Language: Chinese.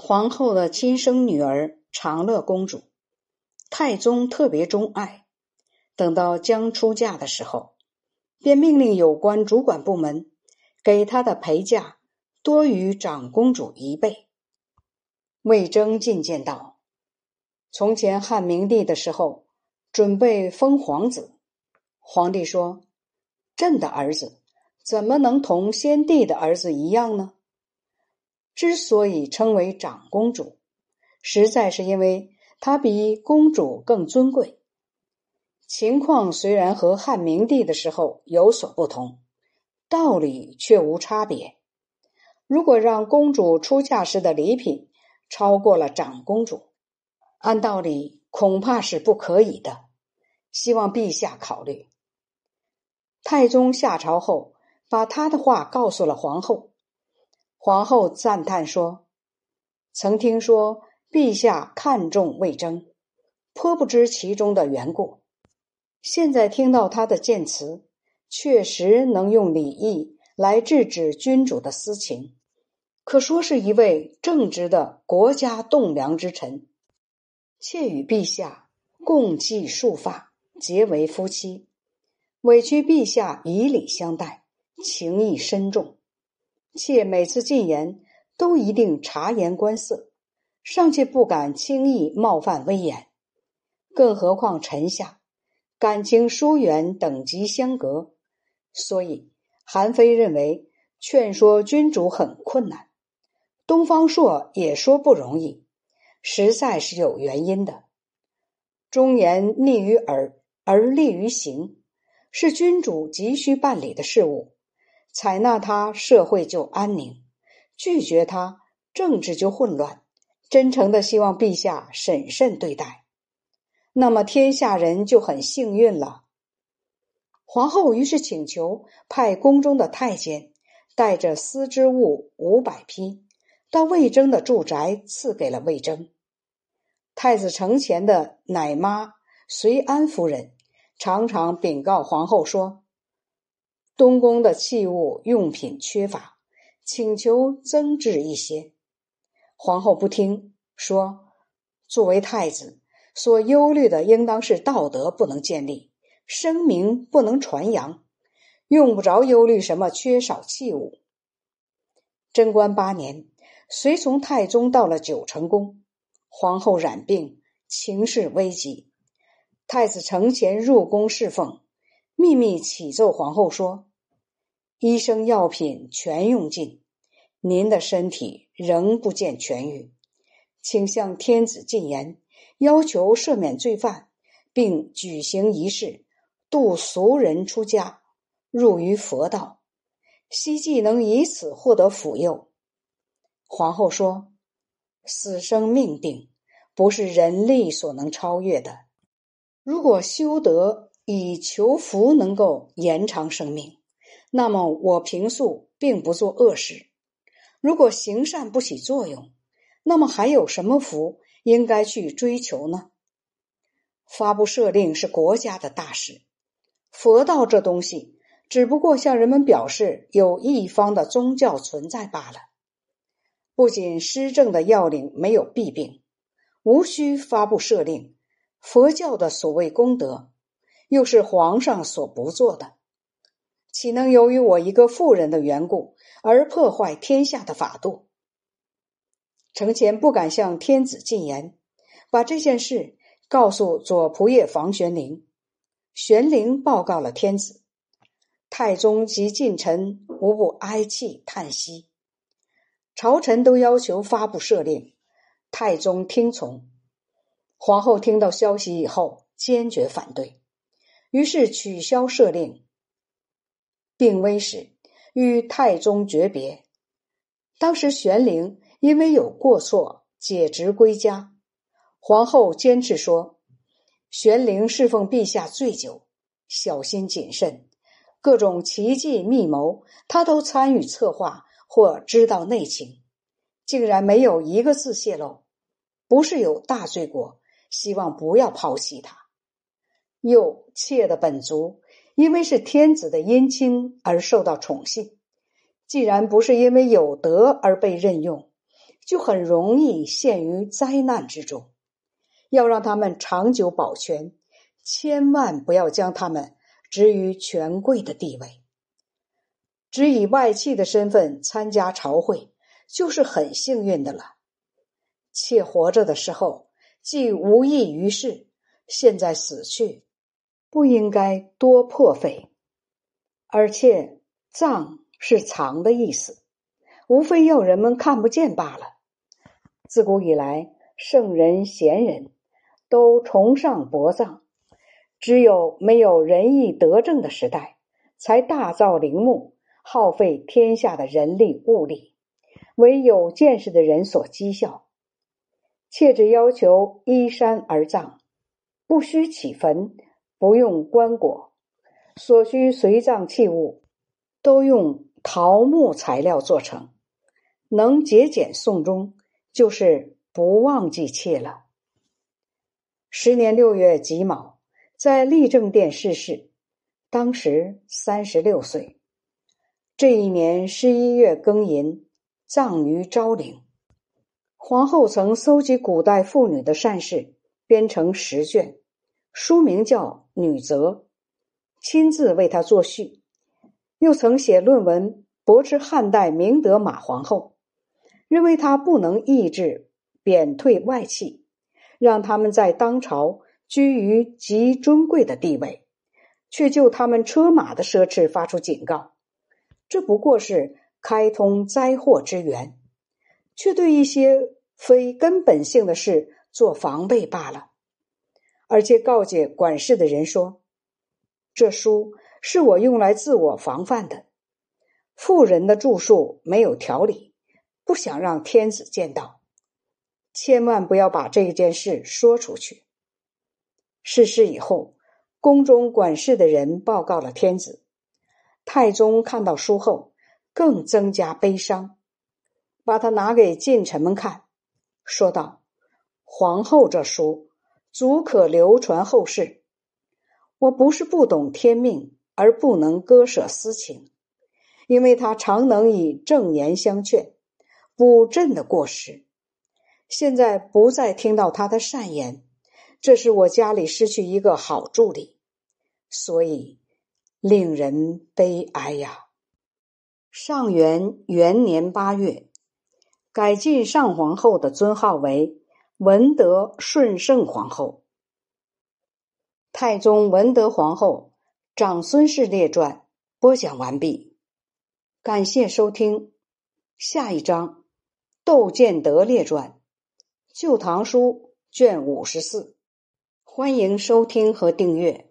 皇后的亲生女儿长乐公主，太宗特别钟爱。等到将出嫁的时候，便命令有关主管部门给她的陪嫁多于长公主一倍。魏征进谏道：“从前汉明帝的时候，准备封皇子，皇帝说：‘朕的儿子怎么能同先帝的儿子一样呢？’”之所以称为长公主，实在是因为她比公主更尊贵。情况虽然和汉明帝的时候有所不同，道理却无差别。如果让公主出嫁时的礼品超过了长公主，按道理恐怕是不可以的。希望陛下考虑。太宗下朝后，把他的话告诉了皇后。皇后赞叹说：“曾听说陛下看重魏征，颇不知其中的缘故。现在听到他的谏词，确实能用礼义来制止君主的私情，可说是一位正直的国家栋梁之臣。妾与陛下共计束发，结为夫妻，委屈陛下以礼相待，情谊深重。”且每次进言都一定察言观色，尚且不敢轻易冒犯威严，更何况臣下感情疏远，等级相隔，所以韩非认为劝说君主很困难。东方朔也说不容易，实在是有原因的。忠言逆于耳而利于行，是君主急需办理的事务。采纳他，社会就安宁；拒绝他，政治就混乱。真诚的希望陛下审慎对待，那么天下人就很幸运了。皇后于是请求派宫中的太监带着丝织物五百匹到魏征的住宅，赐给了魏征。太子承乾的奶妈随安夫人常常禀告皇后说。东宫的器物用品缺乏，请求增置一些。皇后不听，说：“作为太子，所忧虑的应当是道德不能建立，声名不能传扬，用不着忧虑什么缺少器物。”贞观八年，随从太宗到了九成宫，皇后染病，情势危急。太子承乾入宫侍奉，秘密启奏皇后说。医生药品全用尽，您的身体仍不见痊愈，请向天子进言，要求赦免罪犯，并举行仪式，度俗人出家，入于佛道，希冀能以此获得福佑。皇后说：“死生命定，不是人力所能超越的。如果修德以求福，能够延长生命。”那么我平素并不做恶事，如果行善不起作用，那么还有什么福应该去追求呢？发布赦令是国家的大事，佛道这东西只不过向人们表示有一方的宗教存在罢了。不仅施政的要领没有弊病，无需发布赦令，佛教的所谓功德，又是皇上所不做的。岂能由于我一个妇人的缘故而破坏天下的法度？承乾不敢向天子进言，把这件事告诉左仆射房玄龄。玄龄报告了天子，太宗及近臣无不哀泣叹息，朝臣都要求发布赦令，太宗听从。皇后听到消息以后，坚决反对，于是取消赦令。病危时，与太宗诀别。当时玄龄因为有过错，解职归家。皇后坚持说，玄龄侍奉陛下最久，小心谨慎，各种奇计密谋，他都参与策划或知道内情，竟然没有一个字泄露，不是有大罪过。希望不要抛弃他。又妾的本族。因为是天子的姻亲而受到宠幸，既然不是因为有德而被任用，就很容易陷于灾难之中。要让他们长久保全，千万不要将他们置于权贵的地位。只以外戚的身份参加朝会，就是很幸运的了。妾活着的时候既无益于事，现在死去，不应该多破费。而且“葬”是藏的意思，无非要人们看不见罢了。自古以来，圣人贤人都崇尚薄葬，只有没有仁义德政的时代，才大造陵墓。耗费天下的人力物力，为有见识的人所讥笑。妾只要求依山而葬，不需起坟，不用棺椁，所需随葬器物都用桃木材料做成，能节俭送终，就是不忘记妾了。十年六月己卯，在立正殿逝世，当时三十六岁。这一年十一月庚寅，葬于昭陵。皇后曾搜集古代妇女的善事，编成十卷，书名叫《女则》，亲自为他作序。又曾写论文驳斥汉代明德马皇后，认为她不能抑制贬退外戚，让他们在当朝居于极尊贵的地位，却就他们车马的奢侈发出警告。这不过是开通灾祸之源，却对一些非根本性的事做防备罢了。而且告诫管事的人说：“这书是我用来自我防范的。富人的著述没有条理，不想让天子见到，千万不要把这件事说出去。”逝世以后，宫中管事的人报告了天子。太宗看到书后，更增加悲伤，把它拿给近臣们看，说道：“皇后这书足可流传后世。我不是不懂天命而不能割舍私情，因为他常能以正言相劝，补朕的过失。现在不再听到他的善言，这是我家里失去一个好助理，所以。”令人悲哀呀！上元元年八月，改晋上皇后的尊号为文德顺圣皇后。太宗文德皇后长孙氏列传播讲完毕，感谢收听。下一章窦建德列传，《旧唐书》卷五十四，欢迎收听和订阅。